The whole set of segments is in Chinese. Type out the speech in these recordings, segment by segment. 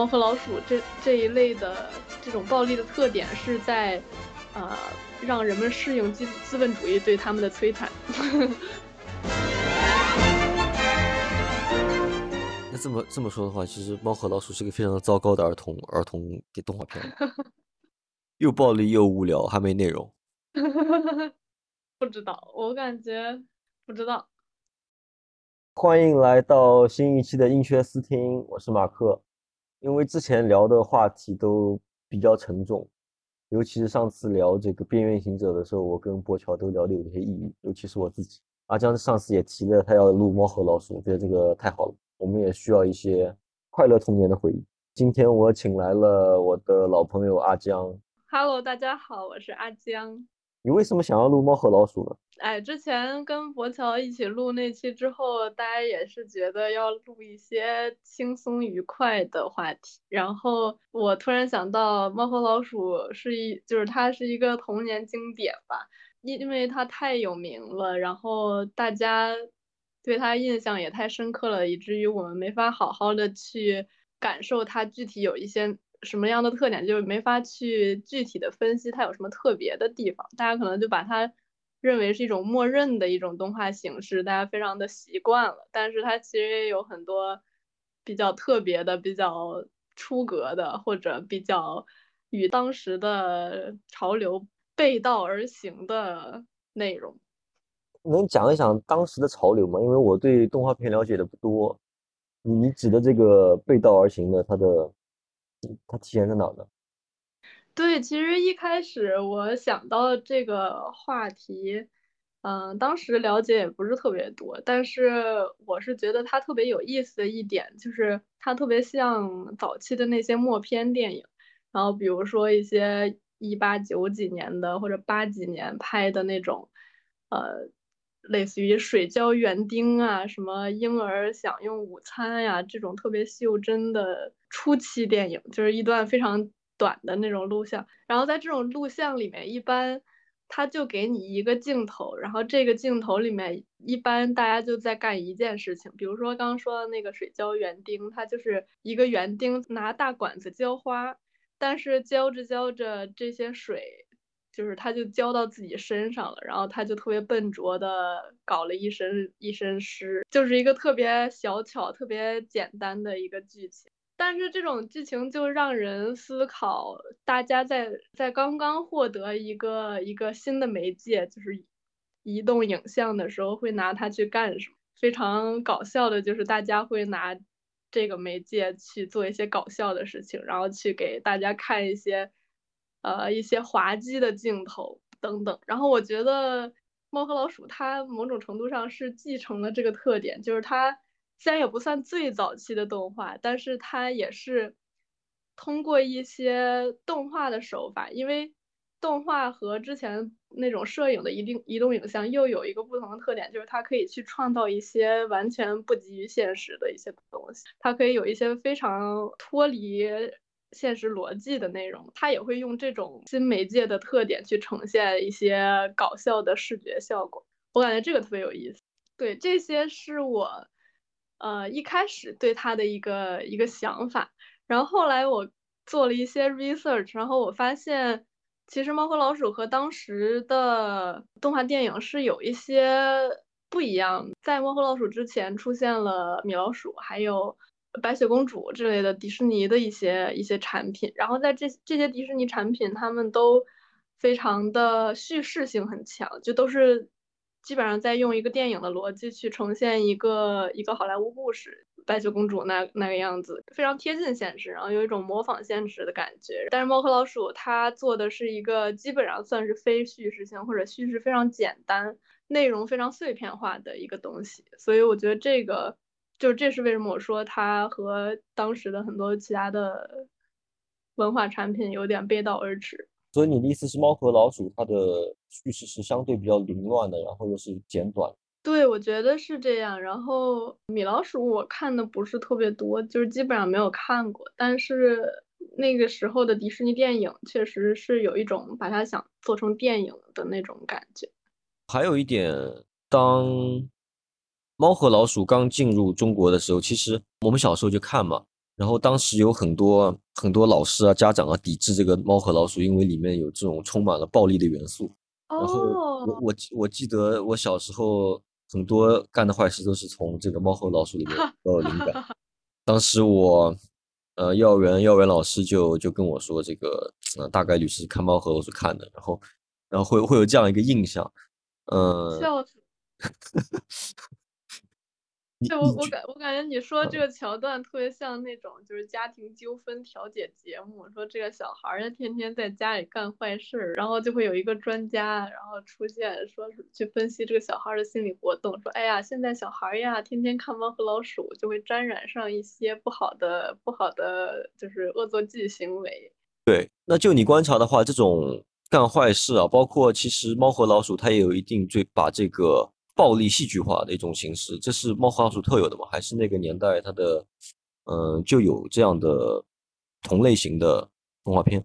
猫和老鼠这这一类的这种暴力的特点是在，呃，让人们适应资资本主义对他们的摧残。那这么这么说的话，其实《猫和老鼠》是个非常糟糕的儿童儿童动画片，又暴力又无聊，还没内容。不知道，我感觉不知道。欢迎来到新一期的英缺思听，我是马克。因为之前聊的话题都比较沉重，尤其是上次聊这个《边缘行者》的时候，我跟博乔都聊得有些抑郁，尤其是我自己。阿江上次也提了，他要录《猫和老鼠》，我觉得这个太好了。我们也需要一些快乐童年的回忆。今天我请来了我的老朋友阿江。Hello，大家好，我是阿江。你为什么想要录《猫和老鼠》呢？哎，之前跟博乔一起录那期之后，大家也是觉得要录一些轻松愉快的话题。然后我突然想到，《猫和老鼠》是一，就是它是一个童年经典吧，因因为它太有名了，然后大家。对它印象也太深刻了，以至于我们没法好好的去感受它具体有一些什么样的特点，就是没法去具体的分析它有什么特别的地方。大家可能就把它认为是一种默认的一种动画形式，大家非常的习惯了。但是它其实也有很多比较特别的、比较出格的，或者比较与当时的潮流背道而行的内容。能讲一讲当时的潮流吗？因为我对动画片了解的不多。你你指的这个背道而行的，它的它体现在哪呢？对，其实一开始我想到这个话题，嗯，当时了解也不是特别多，但是我是觉得它特别有意思的一点，就是它特别像早期的那些默片电影，然后比如说一些一八九几年的或者八几年拍的那种，呃。类似于水浇园丁啊，什么婴儿享用午餐呀，这种特别袖珍的初期电影，就是一段非常短的那种录像。然后在这种录像里面，一般他就给你一个镜头，然后这个镜头里面一般大家就在干一件事情，比如说刚刚说的那个水浇园丁，他就是一个园丁拿大管子浇花，但是浇着浇着这些水。就是他就浇到自己身上了，然后他就特别笨拙的搞了一身一身湿，就是一个特别小巧、特别简单的一个剧情。但是这种剧情就让人思考，大家在在刚刚获得一个一个新的媒介，就是移动影像的时候，会拿它去干什么？非常搞笑的就是大家会拿这个媒介去做一些搞笑的事情，然后去给大家看一些。呃，一些滑稽的镜头等等，然后我觉得《猫和老鼠》它某种程度上是继承了这个特点，就是它虽然也不算最早期的动画，但是它也是通过一些动画的手法，因为动画和之前那种摄影的移定移动影像又有一个不同的特点，就是它可以去创造一些完全不基于现实的一些东西，它可以有一些非常脱离。现实逻辑的内容，他也会用这种新媒介的特点去呈现一些搞笑的视觉效果。我感觉这个特别有意思。对，这些是我呃一开始对他的一个一个想法。然后后来我做了一些 research，然后我发现其实《猫和老鼠》和当时的动画电影是有一些不一样。在《猫和老鼠》之前出现了米老鼠，还有。白雪公主之类的迪士尼的一些一些产品，然后在这这些迪士尼产品，他们都非常的叙事性很强，就都是基本上在用一个电影的逻辑去呈现一个一个好莱坞故事。白雪公主那那个样子非常贴近现实，然后有一种模仿现实的感觉。但是猫和老鼠它做的是一个基本上算是非叙事性或者叙事非常简单、内容非常碎片化的一个东西，所以我觉得这个。就这是为什么我说它和当时的很多其他的文化产品有点背道而驰。所以你的意思是，猫和老鼠它的叙事是相对比较凌乱的，然后又是简短。对，我觉得是这样。然后米老鼠我看的不是特别多，就是基本上没有看过。但是那个时候的迪士尼电影确实是有一种把它想做成电影的那种感觉。还有一点，当。猫和老鼠刚进入中国的时候，其实我们小时候就看嘛，然后当时有很多很多老师啊、家长啊抵制这个《猫和老鼠》，因为里面有这种充满了暴力的元素。然后我我我记得我小时候很多干的坏事都是从这个《猫和老鼠》里面得到灵感。当时我呃幼儿园幼儿园老师就就跟我说，这个呃大概率是看《猫和老鼠》看的，然后然后会会有这样一个印象，嗯。笑死。对我我感我感觉你说这个桥段特别像那种就是家庭纠纷调解节目，说这个小孩儿他天天在家里干坏事儿，然后就会有一个专家然后出现，说是去分析这个小孩的心理活动，说哎呀现在小孩呀天天看猫和老鼠就会沾染上一些不好的不好的就是恶作剧行为。对，那就你观察的话，这种干坏事啊，包括其实猫和老鼠它也有一定最把这个。暴力戏剧化的一种形式，这是猫和老鼠特有的吗？还是那个年代它的，嗯，就有这样的同类型的动画片？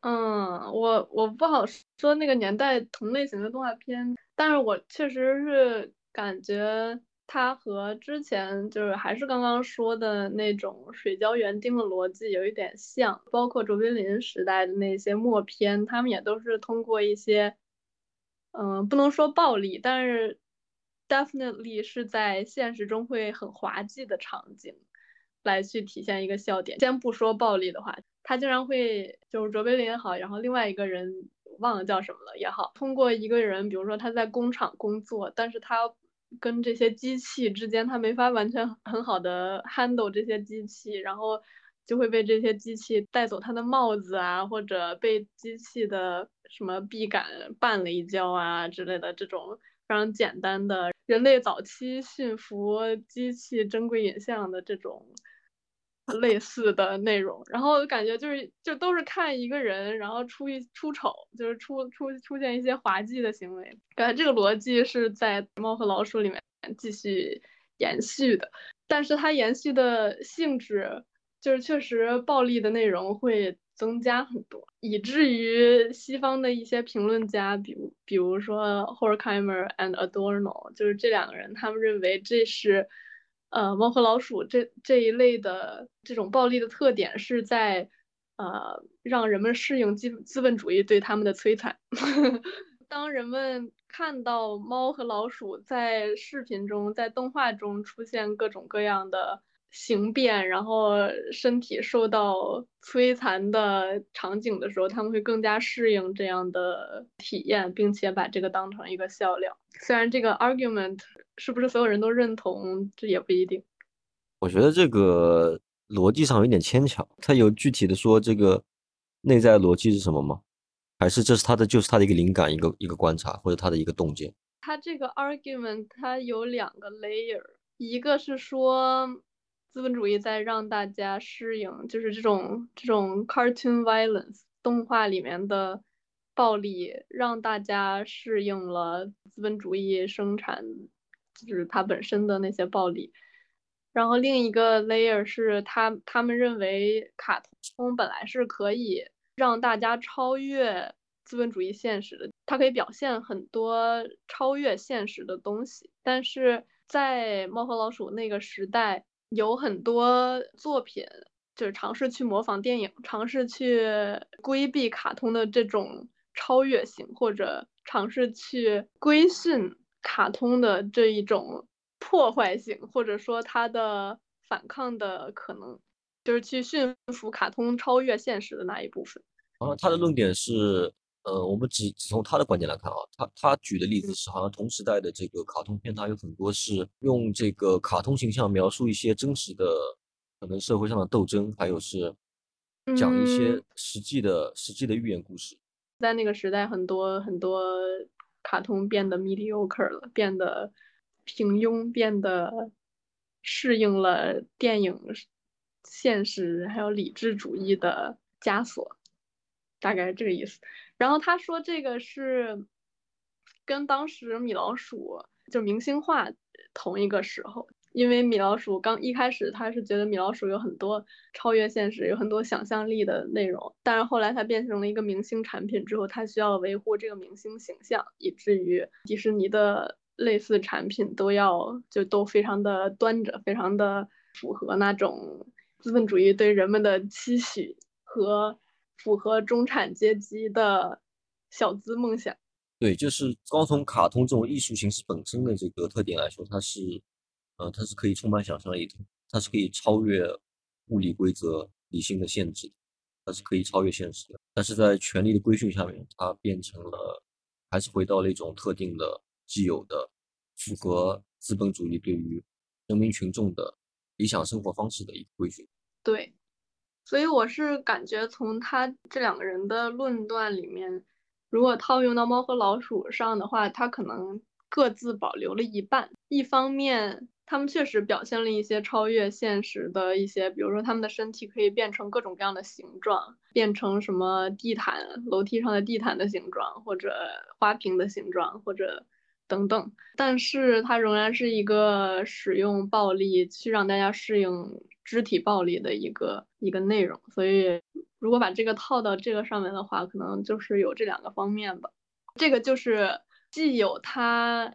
嗯，我我不好说那个年代同类型的动画片，但是我确实是感觉它和之前就是还是刚刚说的那种水胶园丁的逻辑有一点像，包括卓别林时代的那些默片，他们也都是通过一些，嗯，不能说暴力，但是。Definitely 是在现实中会很滑稽的场景，来去体现一个笑点。先不说暴力的话，他经常会就是卓别林也好，然后另外一个人忘了叫什么了也好，通过一个人，比如说他在工厂工作，但是他跟这些机器之间他没法完全很好的 handle 这些机器，然后就会被这些机器带走他的帽子啊，或者被机器的什么臂杆绊了一跤啊之类的这种。非常简单的人类早期驯服机器珍贵影像的这种类似的内容，然后感觉就是就都是看一个人，然后出一出丑，就是出出出现一些滑稽的行为，感觉这个逻辑是在猫和老鼠里面继续延续的，但是它延续的性质就是确实暴力的内容会。增加很多，以至于西方的一些评论家，比比如说 Horkheimer and Adorno，就是这两个人，他们认为这是，呃，猫和老鼠这这一类的这种暴力的特点是在，呃，让人们适应资资本主义对他们的摧残。当人们看到猫和老鼠在视频中、在动画中出现各种各样的。形变，然后身体受到摧残的场景的时候，他们会更加适应这样的体验，并且把这个当成一个笑料。虽然这个 argument 是不是所有人都认同，这也不一定。我觉得这个逻辑上有点牵强。他有具体的说这个内在逻辑是什么吗？还是这是他的就是他的一个灵感，一个一个观察，或者他的一个洞见？他这个 argument 它有两个 layer，一个是说。资本主义在让大家适应，就是这种这种 cartoon violence 动画里面的暴力，让大家适应了资本主义生产，就是它本身的那些暴力。然后另一个 layer 是他他们认为卡通本来是可以让大家超越资本主义现实的，它可以表现很多超越现实的东西。但是在猫和老鼠那个时代。有很多作品就是尝试去模仿电影，尝试去规避卡通的这种超越性，或者尝试去规训卡通的这一种破坏性，或者说它的反抗的可能，就是去驯服卡通超越现实的那一部分。啊，他的论点是。呃，我们只只从他的观点来看啊，他他举的例子是，好像同时代的这个卡通片，它有很多是用这个卡通形象描述一些真实的可能社会上的斗争，还有是讲一些实际的实际的寓言故事。在那个时代，很多很多卡通变得 mediocre 了，变得平庸，变得适应了电影现实还有理智主义的枷锁，大概是这个意思。然后他说这个是跟当时米老鼠就明星化同一个时候，因为米老鼠刚一开始他是觉得米老鼠有很多超越现实、有很多想象力的内容，但是后来它变成了一个明星产品之后，它需要维护这个明星形象，以至于迪士尼的类似产品都要就都非常的端着，非常的符合那种资本主义对人们的期许和符合中产阶级的小资梦想。对，就是光从卡通这种艺术形式本身的这个特点来说，它是，呃，它是可以充满想象力的，它是可以超越物理规则、理性的限制，它是可以超越现实的。但是在权力的规训下面，它变成了，还是回到了一种特定的、既有的、符合资本主义对于人民群众的理想生活方式的一个规训。对，所以我是感觉从他这两个人的论断里面。如果套用到猫和老鼠上的话，他可能各自保留了一半。一方面，他们确实表现了一些超越现实的一些，比如说他们的身体可以变成各种各样的形状，变成什么地毯、楼梯上的地毯的形状，或者花瓶的形状，或者等等。但是它仍然是一个使用暴力去让大家适应肢体暴力的一个一个内容，所以。如果把这个套到这个上面的话，可能就是有这两个方面吧。这个就是既有它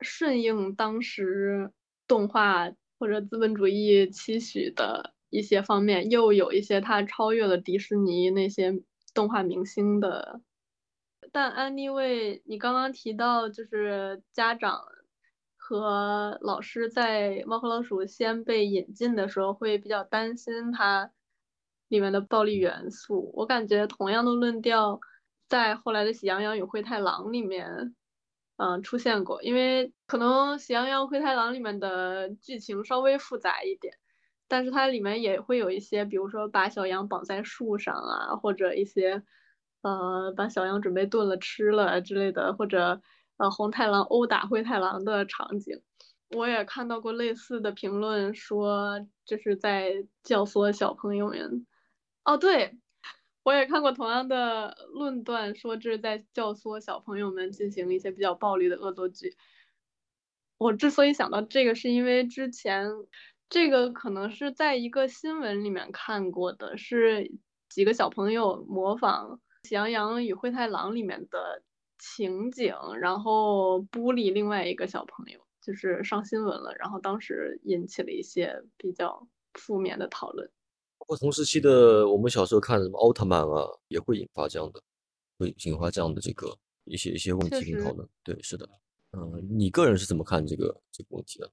顺应当时动画或者资本主义期许的一些方面，又有一些它超越了迪士尼那些动画明星的。但 anyway，你刚刚提到就是家长和老师在《猫和老鼠》先被引进的时候会比较担心它。里面的暴力元素，我感觉同样的论调在后来的《喜羊羊与灰太狼》里面，嗯，出现过。因为可能《喜羊羊灰太狼》里面的剧情稍微复杂一点，但是它里面也会有一些，比如说把小羊绑在树上啊，或者一些，呃，把小羊准备炖了吃了之类的，或者呃红太狼殴打灰太狼的场景。我也看到过类似的评论，说就是在教唆小朋友们。哦，对，我也看过同样的论断，说这是在教唆小朋友们进行一些比较暴力的恶作剧。我之所以想到这个，是因为之前这个可能是在一个新闻里面看过的，是几个小朋友模仿《喜羊羊与灰太狼》里面的情景，然后孤立另外一个小朋友，就是上新闻了，然后当时引起了一些比较负面的讨论。或同时期的我们小时候看什么奥特曼啊，也会引发这样的，会引发这样的这个一些一些问题跟讨论。对，是的，嗯，你个人是怎么看这个这个问题的？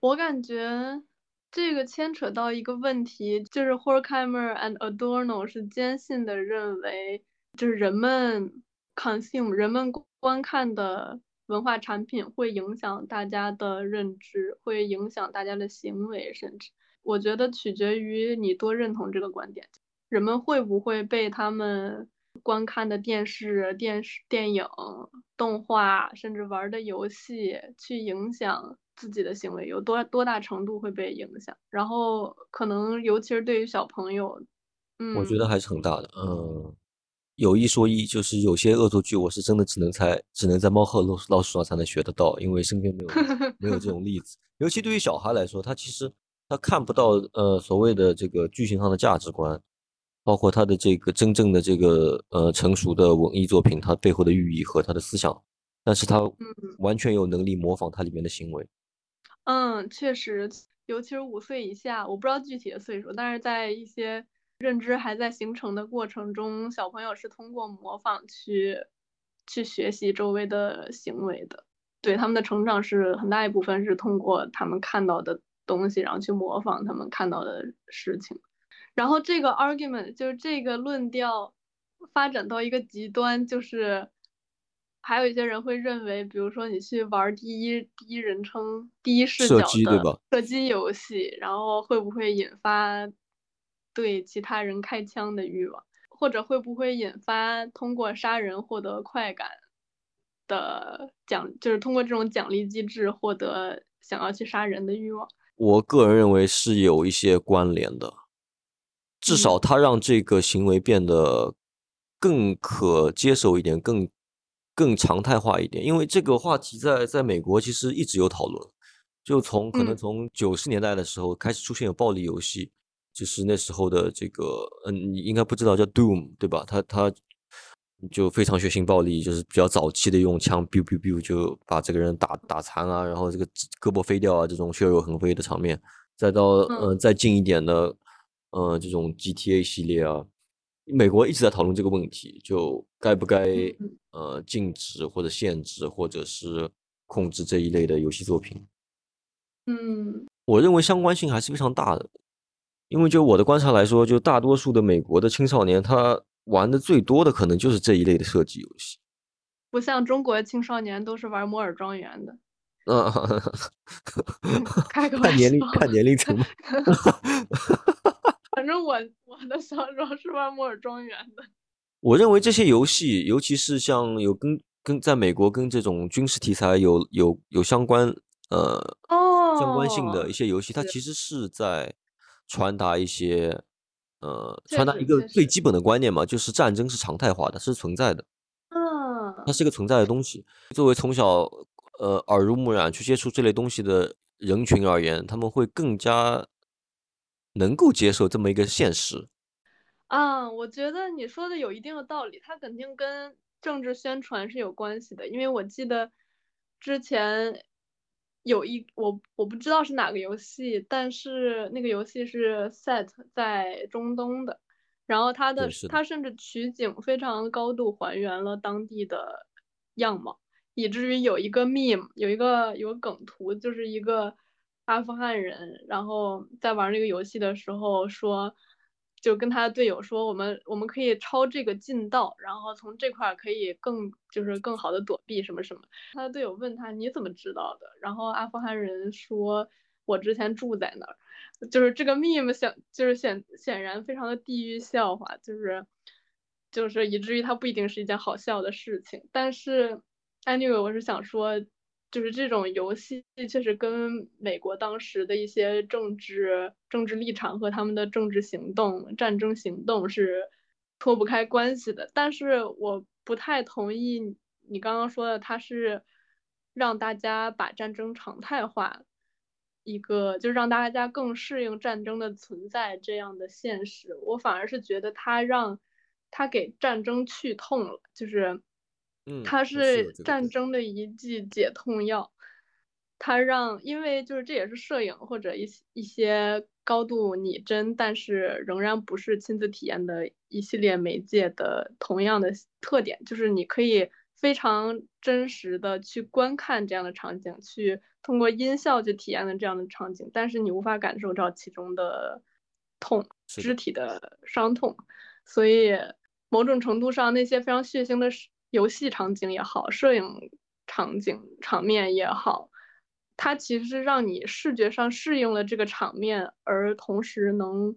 我感觉这个牵扯到一个问题，就是 Horkheimer and Adorno 是坚信的认为，就是人们 consume 人们观看的文化产品会影响大家的认知，会影响大家的行为，甚至。我觉得取决于你多认同这个观点，人们会不会被他们观看的电视、电视、电影、动画，甚至玩的游戏去影响自己的行为，有多多大程度会被影响？然后可能尤其是对于小朋友，嗯，我觉得还是很大的。嗯，有一说一，就是有些恶作剧，我是真的只能在只能在猫和老老鼠上才能学得到，因为身边没有 没有这种例子。尤其对于小孩来说，他其实。他看不到呃所谓的这个剧情上的价值观，包括他的这个真正的这个呃成熟的文艺作品，它背后的寓意和他的思想，但是他完全有能力模仿它里面的行为。嗯，确实，尤其是五岁以下，我不知道具体的岁数，但是在一些认知还在形成的过程中，小朋友是通过模仿去去学习周围的行为的。对他们的成长是很大一部分是通过他们看到的。东西，然后去模仿他们看到的事情，然后这个 argument 就是这个论调发展到一个极端，就是还有一些人会认为，比如说你去玩第一第一人称第一视角的射击游戏，然后会不会引发对其他人开枪的欲望，或者会不会引发通过杀人获得快感的奖，就是通过这种奖励机制获得想要去杀人的欲望。我个人认为是有一些关联的，至少它让这个行为变得更可接受一点，更更常态化一点。因为这个话题在在美国其实一直有讨论，就从可能从九十年代的时候开始出现有暴力游戏，就是那时候的这个，嗯，你应该不知道叫 Doom 对吧？他他。就非常血腥暴力，就是比较早期的用枪，biu biu biu 就把这个人打打残啊，然后这个胳膊飞掉啊，这种血肉横飞的场面。再到呃再近一点的，呃，这种 GTA 系列啊，美国一直在讨论这个问题，就该不该呃禁止或者限制或者是控制这一类的游戏作品。嗯，我认为相关性还是非常大的，因为就我的观察来说，就大多数的美国的青少年他玩的最多的可能就是这一类的射击游戏，不像中国青少年都是玩摩尔庄园的。啊，开个 玩看年龄看年龄层。反正我我的小时候是玩摩尔庄园的。我认为这些游戏，尤其是像有跟跟在美国跟这种军事题材有有有相关呃相关性的哦一些游戏，它其实是在传达一些呃传达一个最基本的观念嘛，就是战争是常态化的，是存在的，嗯它嗯，是一个存在的东西。作为从小呃耳濡目染去接触这类东西的人群而言，他们会更加能够接受这么一个现实。嗯，我觉得你说的有一定的道理，它肯定跟政治宣传是有关系的，因为我记得之前有一我我不知道是哪个游戏，但是那个游戏是 set 在中东的，然后它的它甚至取景非常高度还原了当地的样貌，以至于有一个 meme，有一个有个梗图，就是一个阿富汗人，然后在玩这个游戏的时候说。就跟他的队友说，我们我们可以抄这个近道，然后从这块可以更就是更好的躲避什么什么。他的队友问他你怎么知道的？然后阿富汗人说，我之前住在那儿。就是这个 meme 显就是显显然非常的地域笑话，就是就是以至于它不一定是一件好笑的事情。但是 anyway，我是想说，就是这种游戏确实跟美国当时的一些政治政治立场和他们的政治行动、战争行动是脱不开关系的。但是我不太同意你刚刚说的，它是让大家把战争常态化。一个就是让大家更适应战争的存在这样的现实，我反而是觉得它让它给战争去痛了，就是嗯，它是战。争的一剂解痛药。它让，因为就是这也是摄影或者一些一些高度拟真，但是仍然不是亲自体验的一系列媒介的同样的特点，就是你可以非常真实的去观看这样的场景，去通过音效去体验的这样的场景，但是你无法感受到其中的痛，肢体的伤痛，所以某种程度上，那些非常血腥的游戏场景也好，摄影场景场面也好。它其实是让你视觉上适应了这个场面，而同时能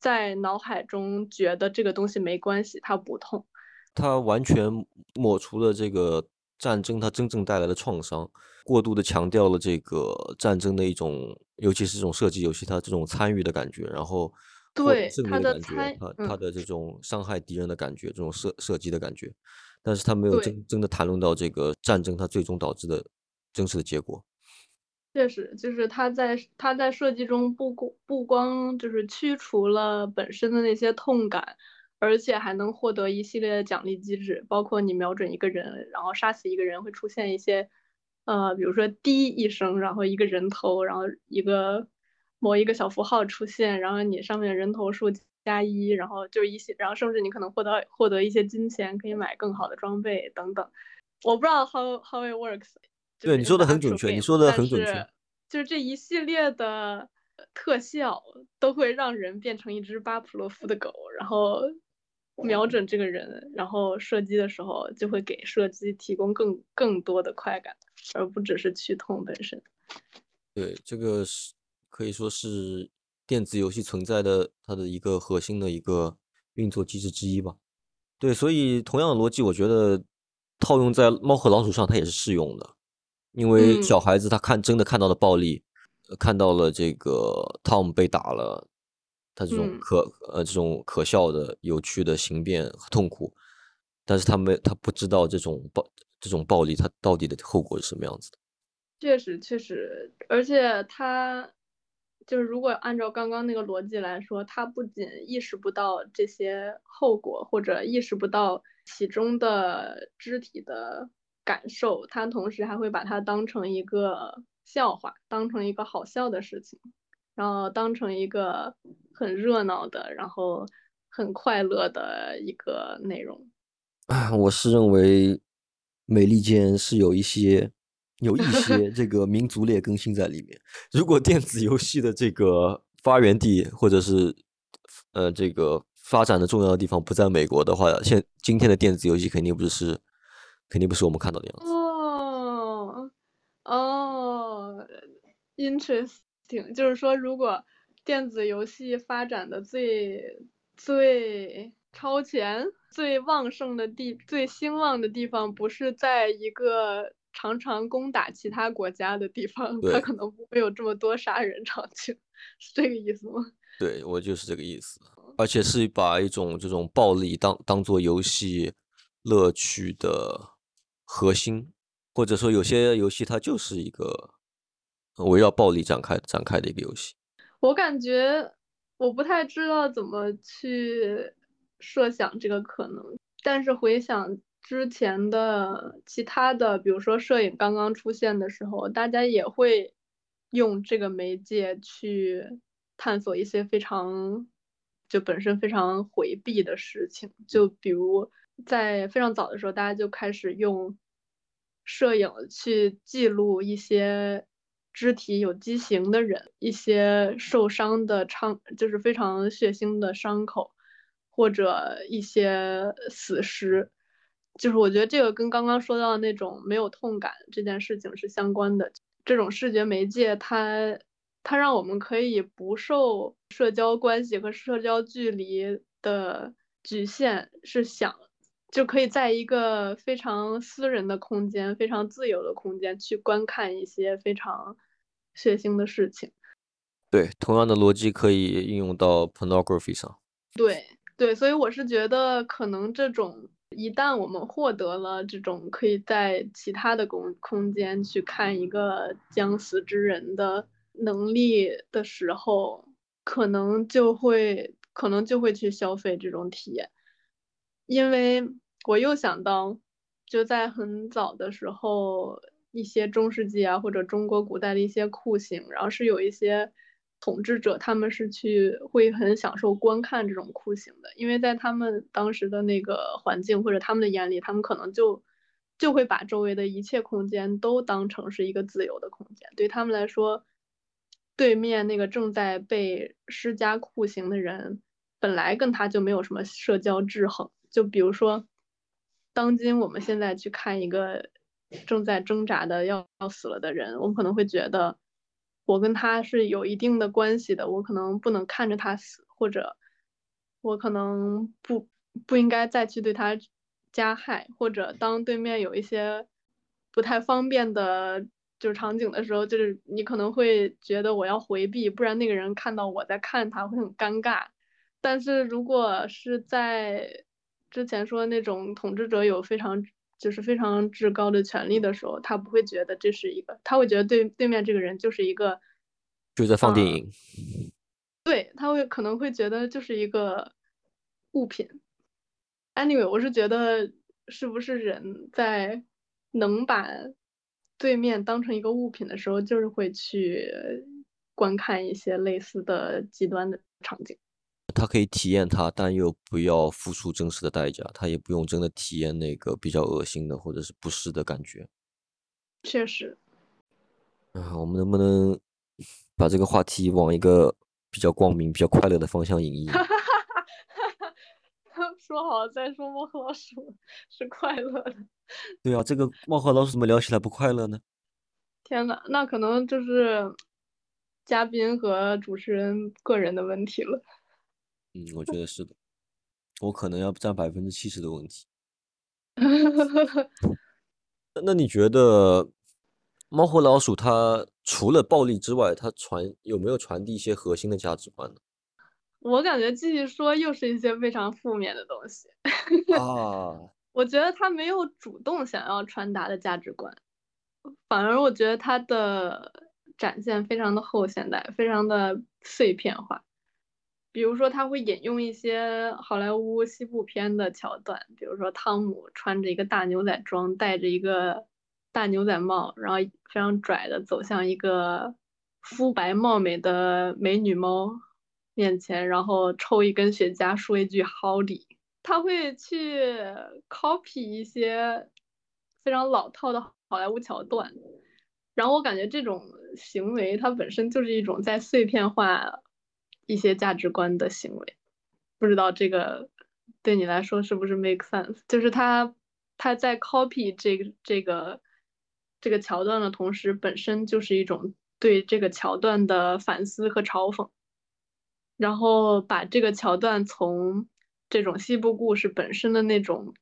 在脑海中觉得这个东西没关系，它不痛。它完全抹除了这个战争它真正带来的创伤，过度的强调了这个战争的一种，尤其是这种射击游戏，它这种参与的感觉，然后对，它的参，它的这种伤害敌人的感觉，这种射射击的感觉，但是他没有，真真的谈论到这个战争它最终导致的真实的结果。确实，就是他在他在设计中不光不光就是驱除了本身的那些痛感，而且还能获得一系列的奖励机制，包括你瞄准一个人，然后杀死一个人会出现一些，呃，比如说滴一声，然后一个人头，然后一个某一个小符号出现，然后你上面人头数加一，然后就一些，然后甚至你可能获得获得一些金钱，可以买更好的装备等等。我不知道 how how it works，对，你说的很准确，你说的很准确。就是这一系列的特效都会让人变成一只巴甫洛夫的狗，然后瞄准这个人，然后射击的时候就会给射击提供更更多的快感，而不只是去痛本身。对，这个是可以说是电子游戏存在的它的一个核心的一个运作机制之一吧。对，所以同样的逻辑，我觉得套用在猫和老鼠上，它也是适用的。因为小嗯，孩子他看真的看到了暴力，呃看到了这个 Tom 被打了，他这种嗯，可呃这种可笑的、有趣的形变和痛苦，但是他没他不知道这种暴这种暴力它到底的后果是什么样子的。确实确实，而且他就是如果按照刚刚那个逻辑来说，他不仅意识不到这些后果，或者意识不到其中的肢体的感受，他同时还会把它当成一个笑话，当成一个好笑的事情，然后当成一个很热闹的，然后很快乐的一个内容。啊我是认为美利坚是有一些有一些这个民族劣根性在里面。如果电子游戏的这个发源地或者是呃这个发展的重要的地方不在美国的话，现今天的电子游戏肯定不是肯定不是我们看到的样子。哦哦，interesting，就是说如果电子游戏发展的最最超前、最旺盛的地、最兴旺的地方，不是在一个常常攻打其他国家的地方，他可能不会有这么多杀人场景，是这个意思吗？对，我就是这个意思，而且是把一种这种暴力当当做游戏乐趣的核心，或者说有些游戏它就是一个围绕暴力展开展开的一个游戏。我感觉我不太知道怎么去设想这个可能，但是回想之前的其他的，比如说摄影刚刚出现的时候，大家也会用这个媒介去探索一些非常就本身非常回避的事情，就比如在非常早的时候，大家就开始用摄影去记录一些。肢体有畸形的人，一些受伤的伤，就是非常血腥的伤口，或者一些死尸，就是我觉得这个跟刚刚说到的那种没有痛感这件事情是相关的。这种视觉媒介，它它让我们可以不受社交关系和社交距离的局限，是想就可以在一个非常私人的空间、非常自由的空间去观看一些非常。血腥的事情，对，同样的逻辑可以应用到 pornography 上。对对，所以我是觉得，可能这种一旦我们获得了这种可以在其他的空空间去看一个将死之人的能力的时候，可能就会可能就会去消费这种体验，因为我又想到，就在很早的时候。一些中世纪啊，或者中国古代的一些酷刑，然后是有一些统治者，他们是去会很享受观看这种酷刑的，因为在他们当时的那个环境或者他们的眼里，他们可能就就会把周围的一切空间都当成是一个自由的空间，对他们来说，对面那个正在被施加酷刑的人，本来跟他就没有什么社交制衡，就比如说，当今我们现在去看一个。正在挣扎的要要死了的人，我们可能会觉得我跟他是有一定的关系的，我可能不能看着他死，或者我可能不不应该再去对他加害，或者当对面有一些不太方便的就是场景的时候，就是你可能会觉得我要回避，不然那个人看到我在看他会很尴尬。但是如果是在之前说那种统治者有非常。就是非常至高的权利的时候，他不会觉得这是一个，他会觉得对对面这个人就是一个，就在放电影，对他会可能会觉得就是一个物品。Anyway，我是觉得是不是人在能把对面当成一个物品的时候，就是会去观看一些类似的极端的场景。他可以体验它，但又不要付出真实的代价。他也不用真的体验那个比较恶心的或者是不适的感觉。确实。啊，我们能不能 把这个话题往一个比较光明、比较快乐的方向引引？说好再说猫和老鼠是快乐的。对啊，这个猫和老鼠怎么聊起来不快乐呢？天呐，那可能就是嘉宾和主持人个人的问题了。嗯，我觉得是的，我可能要占百分之七十的问题。那你觉得猫和老鼠它除了暴力之外，它传有没有传递一些核心的价值观呢？我感觉继续说又是一些非常负面的东西。啊，我觉得它没有主动想要传达的价值观，反而我觉得它的展现非常的后现代，非常的碎片化。比如说，他会引用一些好莱坞西部片的桥段，比如说汤姆穿着一个大牛仔装，戴着一个大牛仔帽，然后非常拽的走向一个肤白貌美的美女猫，面前，然后抽一根雪茄，说一句哈里。他会去 copy 一些非常老套的好莱坞桥段，然后我感觉这种行为它本身就是一种在碎片化一些价值观的行为。不知道这个对你来说是不是 make sense？就是他他在 copy 这个这个这个桥段的同时，本身就是一种对这个桥段的反思和嘲讽，然后把这个桥段从。这种西部故事本身的那种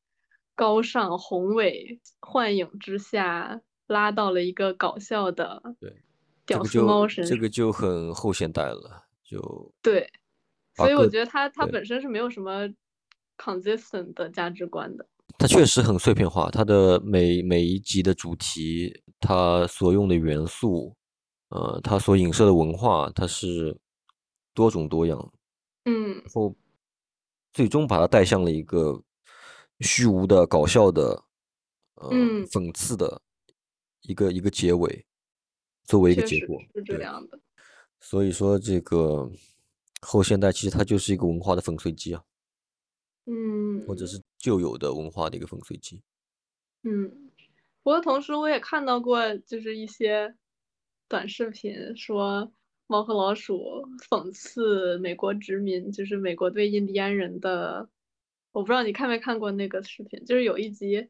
高尚宏伟幻影之下，拉到了一个搞笑的对屌丝猫身上，这个就很后现代了，就对，所以我觉得他他本身是没有什么 consistent 的价值观的。他确实很碎片化，他的每每一集的主题，他所用的元素，呃，他所影射的文化，它是多种多样，嗯，后。最终把它带向了一个虚无的、搞笑的、呃讽刺的一个一个结尾，作为一个结果是这样的。所以说，这个后现代其实它就是一个文化的粉碎机啊，嗯，或者是旧有的文化的一个粉碎机。嗯，不过同时我也看到过，就是一些短视频说。猫和老鼠讽刺美国殖民，就是美国对印第安人的。我不知道你看没看过那个视频，就是有一集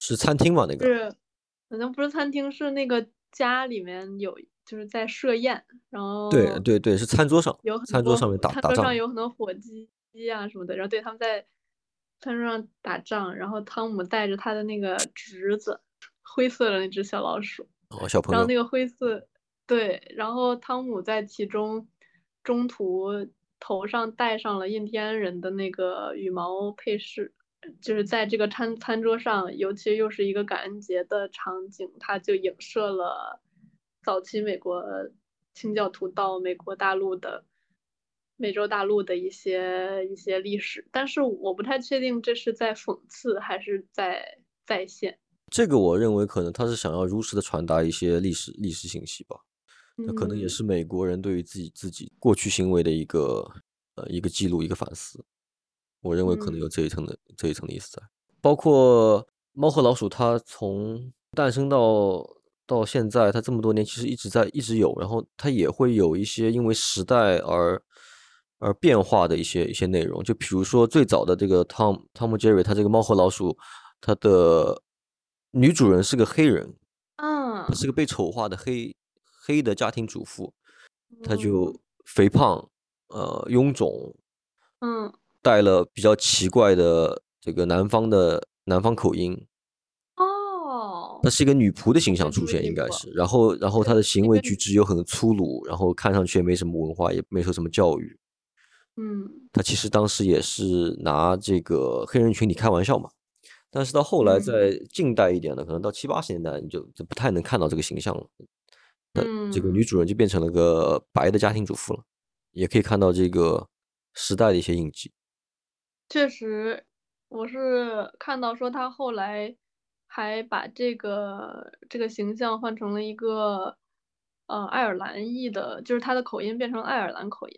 是餐厅吗？那个是好像不是餐厅，是那个家里面有就是在设宴，然后对对对，是餐桌上有餐桌上面打打仗，餐桌上有很多火鸡啊什么的，然后对他们在餐桌上打仗，然后汤姆带着他的那个侄子，灰色的那只小老鼠，哦小朋友，然后那个灰色。对，然后汤姆在其中中途头上戴上了印第安人的那个羽毛配饰，就是在这个餐餐桌上，尤其又是一个感恩节的场景，它就影射了早期美国清教徒到美国大陆的美洲大陆的一些一些历史，但是我不太确定这是在讽刺还是在再现。这个我认为可能他是想要如实的传达一些历史历史信息吧。那可能也是美国人对于自己自己过去行为的一个呃一个记录一个反思，我认为可能有这一层的这一层的意思在。包括猫和老鼠，它从诞生到到现在，它这么多年其实一直在一直有，然后它也会有一些因为时代而而变化的一些一些内容。就比如说最早的这个汤汤姆杰瑞，它这个猫和老鼠，它的女主人是个黑人，嗯，是个被丑化的黑。黑的家庭主妇，她就肥胖，呃，臃肿，嗯，带了比较奇怪的这个南方的南方口音，哦，她是一个女仆的形象出现，应该是，然后，然后她的行为举止又很粗鲁，然后看上去也没什么文化，也没受什么教育，嗯，她其实当时也是拿这个黑人群体开玩笑嘛，但是到后来在近代一点的，可能到七八十年代，你就就不太能看到这个形象了。这个女主人就变成了个白的家庭主妇了，也可以看到这个时代的一些印记。确实，我是看到说她后来还把这个这个形象换成了一个呃爱尔兰裔的，就是他的口音变成爱尔兰口音。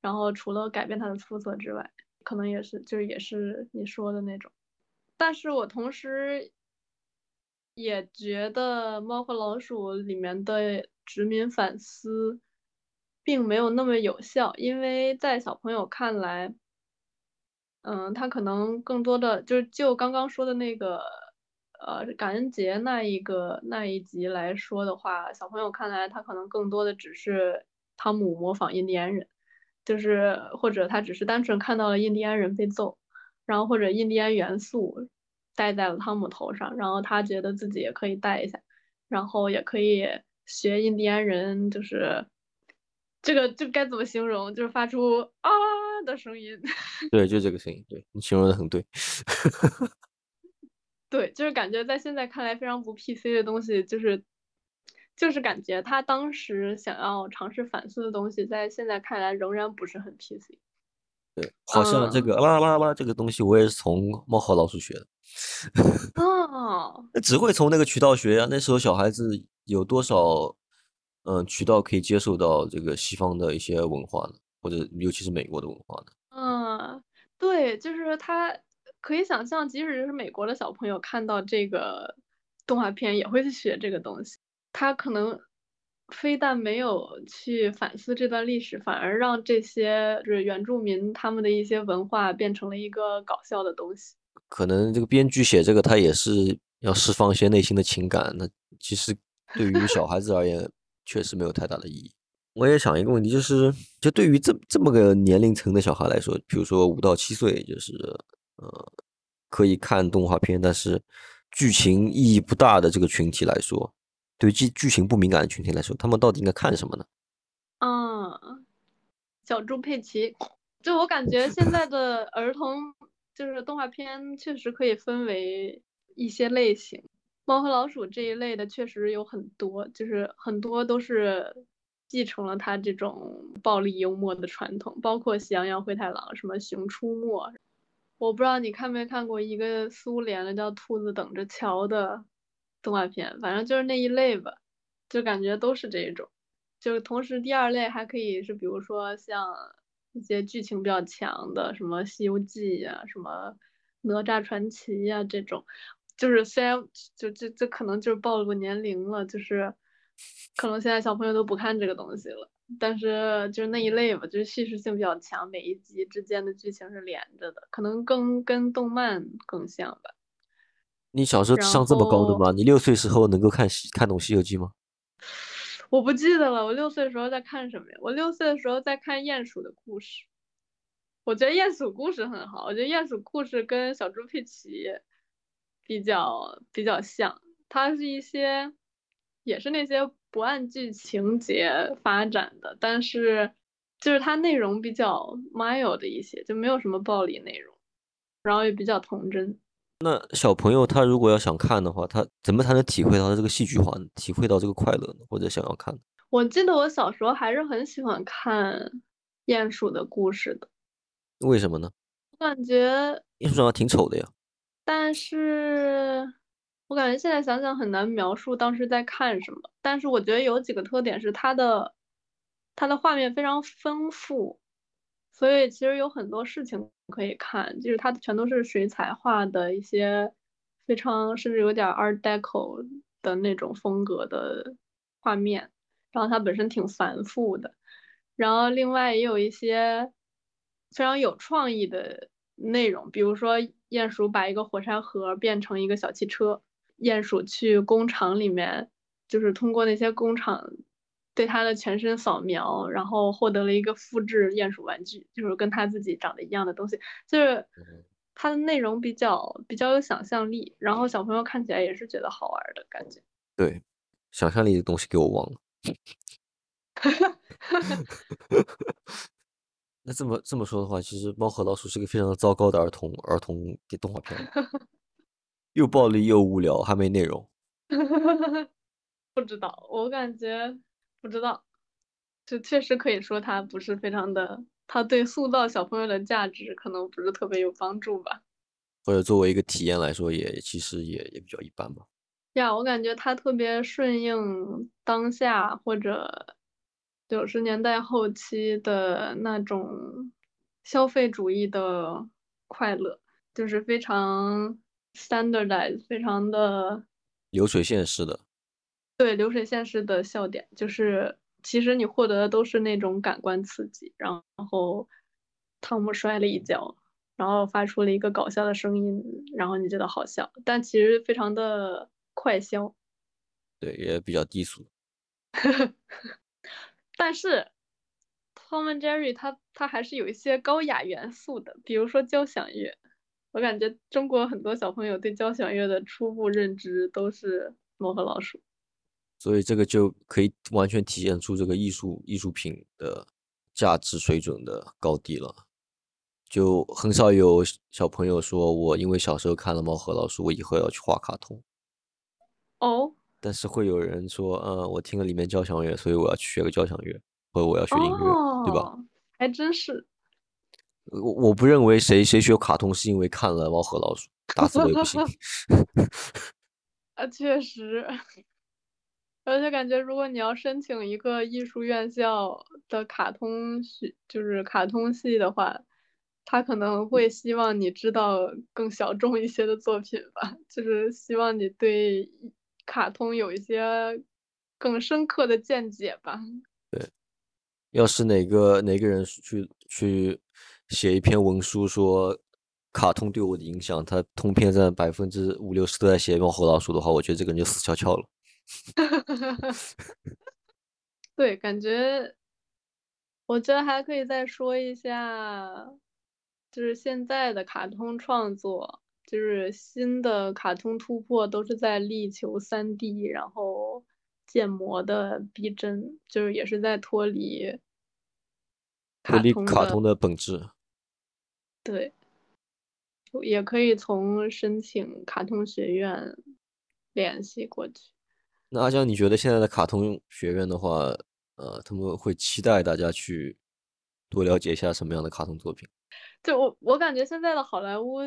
然后除了改变他的肤色之外，可能也是就是也是你说的那种。但是我同时也觉得《猫和老鼠》里面的。殖民反思并没有那么有效，因为在小朋友看来，嗯，他可能更多的就是就刚刚说的那个，呃，感恩节那一个那一集来说的话，小朋友看来他可能更多的只是汤姆模仿印第安人，就是或者他只是单纯看到了印第安人被揍，然后或者印第安元素戴在了汤姆头上，然后他觉得自己也可以戴一下，然后也可以。学印第安人就是这个，就该怎么形容？就是发出啊的声音。对，就这个声音。对你形容的很对。对，就是感觉在现在看来非常不 PC 的东西，就是就是感觉他当时想要尝试反思的东西，在现在看来仍然不是很 PC。对，好像这个啦啦啦这个东西，我也是从猫和老鼠学的。哦。那只会从那个渠道学呀。那时候小孩子。有多少嗯渠道可以接受到这个西方的一些文化呢？或者尤其是美国的文化呢？嗯，对，就是他可以想象，即使是美国的小朋友看到这个动画片，也会去学这个东西。他可能非但没有去反思这段历史，反而让这些就是原住民他们的一些文化变成了一个搞笑的东西。可能这个编剧写这个，他也是要释放一些内心的情感。那其实对于小孩子而言，确实没有太大的意义。我也想一个问题，就是就对于这这么个年龄层的小孩来说，比如说五到七岁，就是呃可以看动画片，但是剧情意义不大的这个群体来说，对剧剧情不敏感的群体来说，他们到底应该看什么呢？嗯，小猪佩奇，就我感觉现在的儿童。就是动画片确实可以分为一些类型，猫和老鼠这一类的确实有很多，就是很多都是继承了他这种暴力幽默的传统，包括喜羊羊、灰太狼、什么熊出没。我不知道你看没看过一个苏联的叫《兔子等着瞧》的动画片，反正就是那一类吧，就感觉都是这种。就是同时第二类还可以是，比如说像。一些剧情比较强的，什么《西游记》呀，什么《哪吒传奇》呀，这种，就是虽然就这这可能就是暴露年龄了，就是可能现在小朋友都不看这个东西了，但是就是那一类吧，就是叙事性比较强，每一集之间的剧情是连着的，可能更跟动漫更像吧。你小时候智商这么高的吗？你六岁时候能够看看懂《西游记》吗？我不记得了，我六岁的时候在看什么呀？我六岁的时候在看《鼹鼠的故事》，我觉得《鼹鼠故事》很好，我觉得《鼹鼠故事》跟小猪佩奇比较比较像，它是一些也是那些不按剧情节发展的，但是就是它内容比较 mild 的一些，就没有什么暴力内容，然后也比较童真。那小朋友他如果要想看的话，他怎么才能体会到这个戏剧化呢？体会到这个快乐呢？或者想要看？我记得我小时候还是很喜欢看鼹鼠的故事的。为什么呢？我感觉鼹鼠长得挺丑的呀。但是我感觉现在想想很难描述当时在看什么。但是我觉得有几个特点是它的，它的画面非常丰富。所以其实有很多事情可以看，就是它全都是水彩画的一些非常甚至有点 Art Deco 的那种风格的画面，然后它本身挺繁复的，然后另外也有一些非常有创意的内容，比如说鼹鼠把一个火柴盒变成一个小汽车，鼹鼠去工厂里面，就是通过那些工厂。对它的全身扫描，然后获得了一个复制鼹鼠玩具，就是跟它自己长得一样的东西，就是它的内容比较比较有想象力，然后小朋友看起来也是觉得好玩的感觉。对，想象力的东西给我忘了。那这么这么说的话，其实《猫和老鼠》是个非常糟糕的儿童儿童的动画片，又暴力又无聊，还没内容。不知道，我感觉。不知道，就确实可以说它不是非常的，它对塑造小朋友的价值可能不是特别有帮助吧。或者作为一个体验来说，也其实也也比较一般吧。呀，我感觉它特别顺应当下或者九十年代后期的那种消费主义的快乐，就是非常 standardized，非常的流水线式的。对流水线式的笑点，就是其实你获得的都是那种感官刺激，然后汤姆摔了一跤，然后发出了一个搞笑的声音，然后你觉得好笑，但其实非常的快消。对，也比较低俗。但是 Tom and Jerry 它它还是有一些高雅元素的，比如说交响乐。我感觉中国很多小朋友对交响乐的初步认知都是猫和老鼠。所以这个就可以完全体现出这个艺术艺术品的价值水准的高低了。就很少有小朋友说我因为小时候看了《猫和老鼠》，我以后要去画卡通。哦。但是会有人说，嗯，我听了里面交响乐，所以我要去学个交响乐，或者我要学音乐，对吧？还真是。我我不认为谁谁学卡通是因为看了《猫和老鼠 》，打死我也不信。啊，确实。而且感觉，如果你要申请一个艺术院校的卡通系，就是卡通系的话，他可能会希望你知道更小众一些的作品吧，就是希望你对卡通有一些更深刻的见解吧。对，要是哪个哪个人去去写一篇文书说卡通对我的影响，他通篇占百分之五六十都在写猫和老鼠的话，我觉得这个人就死翘翘了。对，感觉我觉得还可以再说一下，就是现在的卡通创作，就是新的卡通突破都是在力求三 D，然后建模的逼真，就是也是在脱离脱离卡通的本质。对，也可以从申请卡通学院联系过去。那阿江，你觉得现在的卡通学院的话，呃，他们会期待大家去多了解一下什么样的卡通作品？就我，我感觉现在的好莱坞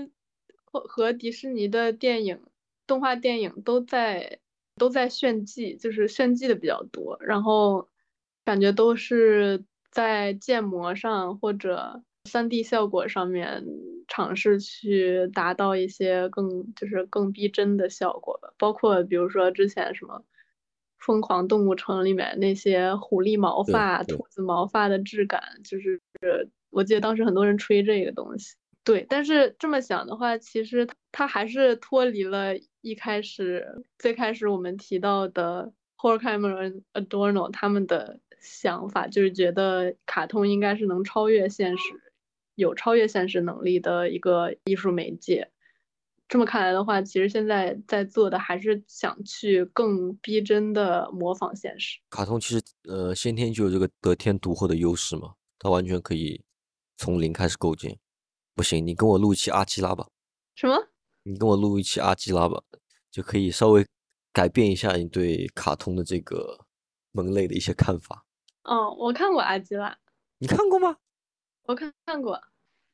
和和迪士尼的电影、动画电影都在都在炫技，就是炫技的比较多，然后感觉都是在建模上或者三 D 效果上面尝试去达到一些更就是更逼真的效果吧，包括比如说之前什么。疯狂动物城里面那些狐狸毛发、兔子毛发的质感，就是我记得当时很多人吹这个东西。对，但是这么想的话，其实它还是脱离了一开始最开始我们提到的 Horkheimer、Adorno 他们的想法，就是觉得卡通应该是能超越现实、有超越现实能力的一个艺术媒介。这么看来的话，其实现在在做的还是想去更逼真的模仿现实。卡通其实呃先天就有这个得天独厚的优势嘛，它完全可以从零开始构建。不行，你跟我录一期阿基拉吧。什么？你跟我录一期阿基拉吧，就可以稍微改变一下你对卡通的这个门类的一些看法。哦，我看过阿基拉。你看过吗？我看看过，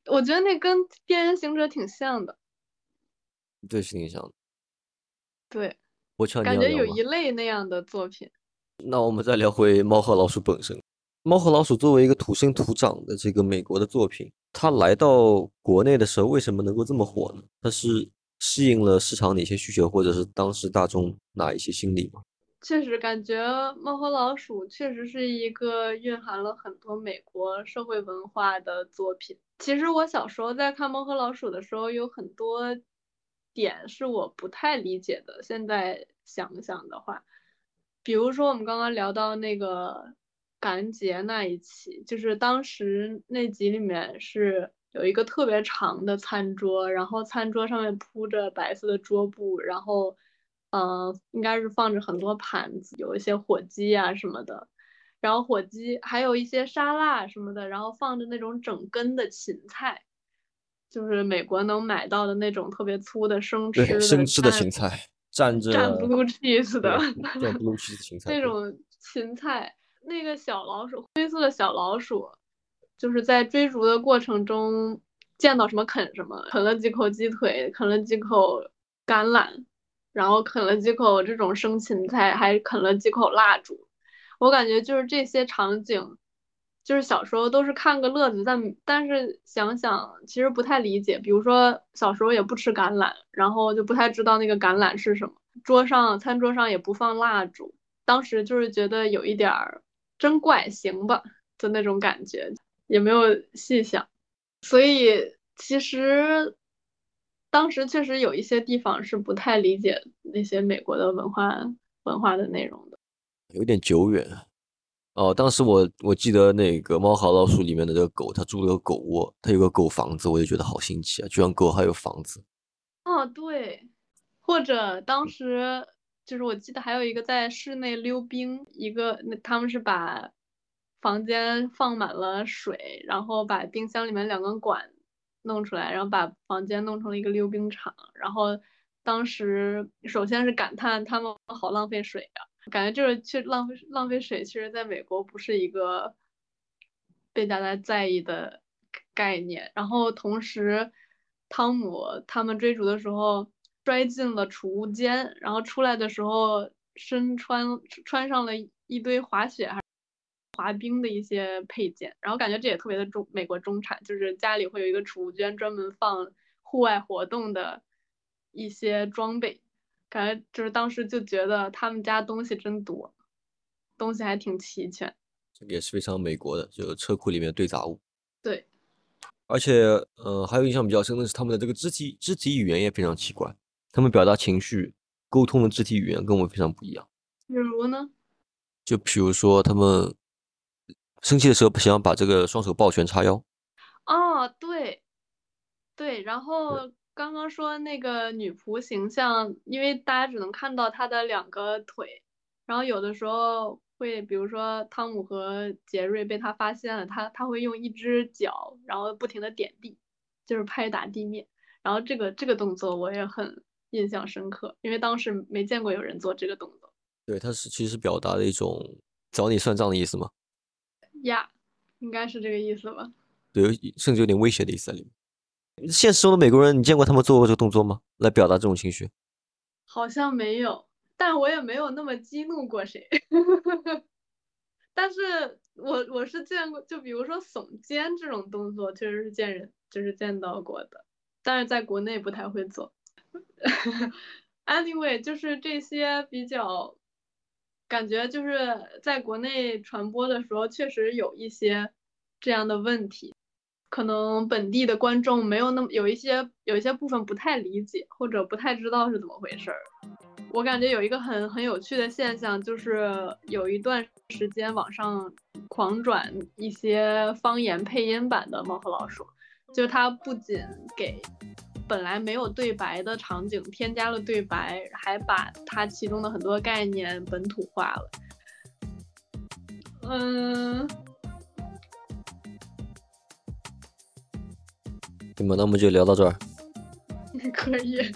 我觉得那跟边缘行者挺像的。对，是挺像的。对，我感觉有一类那样的作品。那我们再聊回《猫和老鼠》本身，《猫和老鼠》作为一个土生土长的这个美国的作品，它来到国内的时候为什么能够这么火呢？它是适应了市场哪些需求，或者是当时大众哪一些心理吗？确实，感觉《猫和老鼠》确实是一个蕴含了很多美国社会文化的作品。其实我小时候在看《猫和老鼠》的时候，有很多。点是我不太理解的。现在想想的话，比如说我们刚刚聊到那个感恩节那一期，就是当时那集里面是有一个特别长的餐桌，然后餐桌上面铺着白色的桌布，然后嗯，应该是放着很多盘子，有一些火鸡啊什么的，然后火鸡还有一些沙拉什么的，然后放着那种整根的芹菜。就是美国能买到的那种特别粗的生吃的生吃的芹菜，蘸着蘸 blue cheese 的蘸 blue cheese 芹菜那种芹菜。那个小老鼠，灰色的小老鼠，就是在追逐的过程中见到什么啃什么，啃了几口鸡腿，啃了几口橄榄，然后啃了几口这种生芹菜，还啃了几口蜡烛。我感觉就是这些场景。就是小时候都是看个乐子，但但是想想其实不太理解。比如说小时候也不吃橄榄，然后就不太知道那个橄榄是什么。桌上餐桌上也不放蜡烛，当时就是觉得有一点儿真怪，行吧的那种感觉，也没有细想。所以其实当时确实有一些地方是不太理解那些美国的文化文化的内容的，有点久远。哦，当时我我记得那个《猫和老鼠》里面的这个狗，它住了个狗窝，它有个狗房子，我就觉得好新奇啊，居然狗还有房子。哦，对，或者当时就是我记得还有一个在室内溜冰，一个那他们是把房间放满了水，然后把冰箱里面两根管弄出来，然后把房间弄成了一个溜冰场，然后当时首先是感叹他们好浪费水啊。感觉就是去浪费浪费水，其实在美国不是一个被大家在意的概念。然后同时，汤姆他们追逐的时候摔进了储物间，然后出来的时候身穿穿上了一堆滑雪还滑冰的一些配件，然后感觉这也特别的中美国中产，就是家里会有一个储物间专门放户外活动的一些装备，感觉就是当时就觉得他们家东西真多，东西还挺齐全。这个也是非常美国的，就车库里面堆杂物。对，而且，呃，还有印象比较深的是他们的这个肢体肢体语言也非常奇怪，他们表达情绪、沟通的肢体语言跟我们非常不一样。比如呢？就比如说他们生气的时候，想要把这个双手抱拳叉腰。哦，对，对。然后刚刚说那个女仆形象，因为大家只能看到她的两个腿，然后有的时候。会，比如说汤姆和杰瑞被他发现了，他他会用一只脚，然后不停的点地，就是拍打地面，然后这个这个动作我也很印象深刻，因为当时没见过有人做这个动作。对，他是其实表达了一种找你算账的意思吗？呀，应该是这个意思吧。对，甚至有点威胁的意思在里面。现实中的美国人，你见过他们做过这个动作吗？来表达这种情绪？好像没有。但我也没有那么激怒过谁，但是我我是见过，就比如说耸肩这种动作，确实是见人就是见到过的，但是在国内不太会做。Anyway，就是这些比较，感觉就是在国内传播的时候，确实有一些这样的问题，可能本地的观众没有那么有一些有一些部分不太理解，或者不太知道是怎么回事儿。我感觉有一个很很有趣的现象，就是有一段时间网上狂转一些方言配音版的《猫和老鼠》，就是它不仅给本来没有对白的场景添加了对白，还把它其中的很多概念本土化了。嗯，行吧，那我们就聊到这儿。可以。